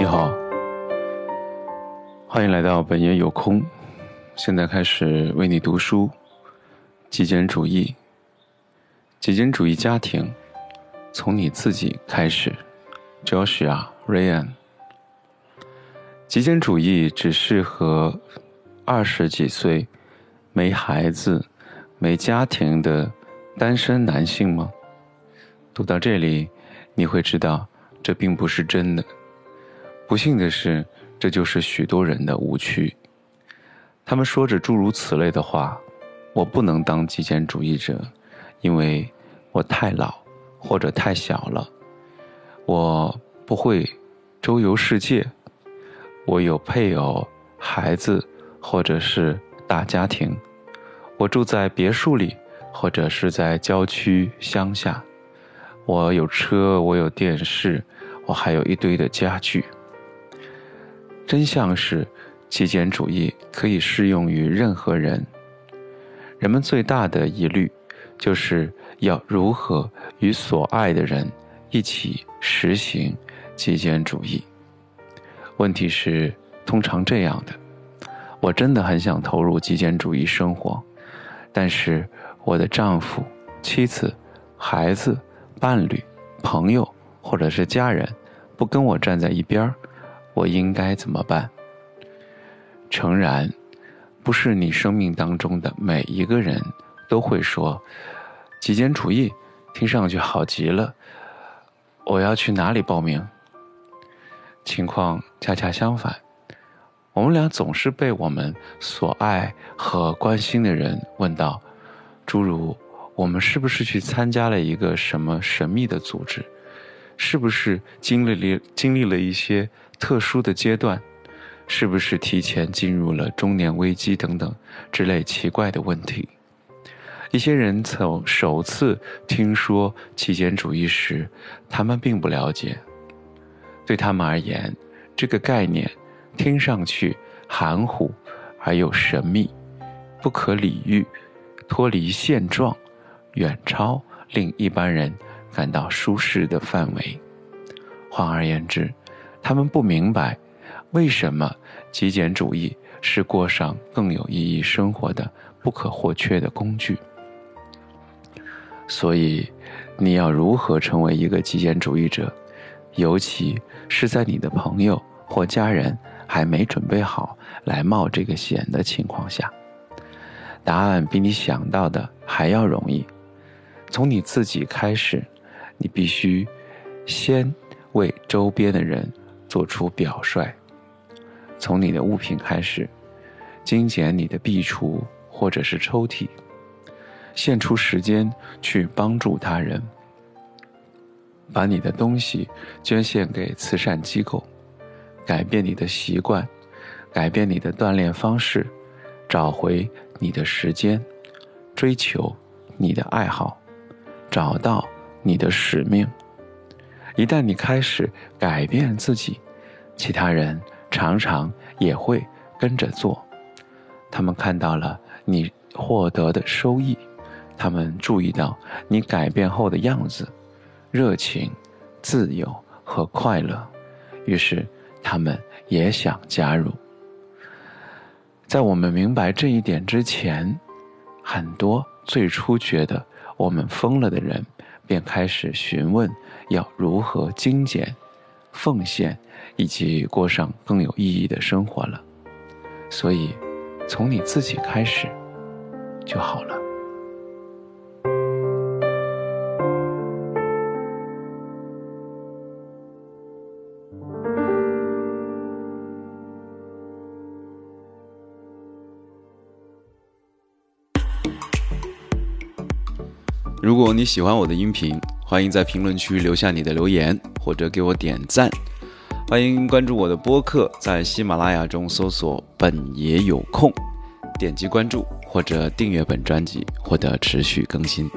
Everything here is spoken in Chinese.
你好，欢迎来到本爷有空。现在开始为你读书。极简主义，极简主义家庭，从你自己开始。Joshua Ryan。极简主义只适合二十几岁、没孩子、没家庭的单身男性吗？读到这里，你会知道这并不是真的。不幸的是，这就是许多人的误区。他们说着诸如此类的话：“我不能当极简主义者，因为我太老或者太小了。我不会周游世界。我有配偶、孩子，或者是大家庭。我住在别墅里，或者是在郊区乡下。我有车，我有电视，我还有一堆的家具。”真相是，极简主义可以适用于任何人。人们最大的疑虑，就是要如何与所爱的人一起实行极简主义。问题是通常这样的：我真的很想投入极简主义生活，但是我的丈夫、妻子、孩子、伴侣、朋友或者是家人不跟我站在一边儿。我应该怎么办？诚然，不是你生命当中的每一个人都会说极简主义，听上去好极了。我要去哪里报名？情况恰恰相反，我们俩总是被我们所爱和关心的人问到，诸如我们是不是去参加了一个什么神秘的组织？是不是经历了经历了一些？特殊的阶段，是不是提前进入了中年危机等等之类奇怪的问题？一些人从首次听说极简主义时，他们并不了解。对他们而言，这个概念听上去含糊而又神秘，不可理喻，脱离现状，远超令一般人感到舒适的范围。换而言之。他们不明白，为什么极简主义是过上更有意义生活的不可或缺的工具。所以，你要如何成为一个极简主义者，尤其是在你的朋友或家人还没准备好来冒这个险的情况下，答案比你想到的还要容易。从你自己开始，你必须先为周边的人。做出表率，从你的物品开始，精简你的壁橱或者是抽屉，献出时间去帮助他人，把你的东西捐献给慈善机构，改变你的习惯，改变你的锻炼方式，找回你的时间，追求你的爱好，找到你的使命。一旦你开始改变自己，其他人常常也会跟着做。他们看到了你获得的收益，他们注意到你改变后的样子，热情、自由和快乐，于是他们也想加入。在我们明白这一点之前，很多最初觉得我们疯了的人。便开始询问要如何精简、奉献，以及过上更有意义的生活了。所以，从你自己开始就好了。如果你喜欢我的音频，欢迎在评论区留下你的留言，或者给我点赞。欢迎关注我的播客，在喜马拉雅中搜索“本爷有空”，点击关注或者订阅本专辑，获得持续更新。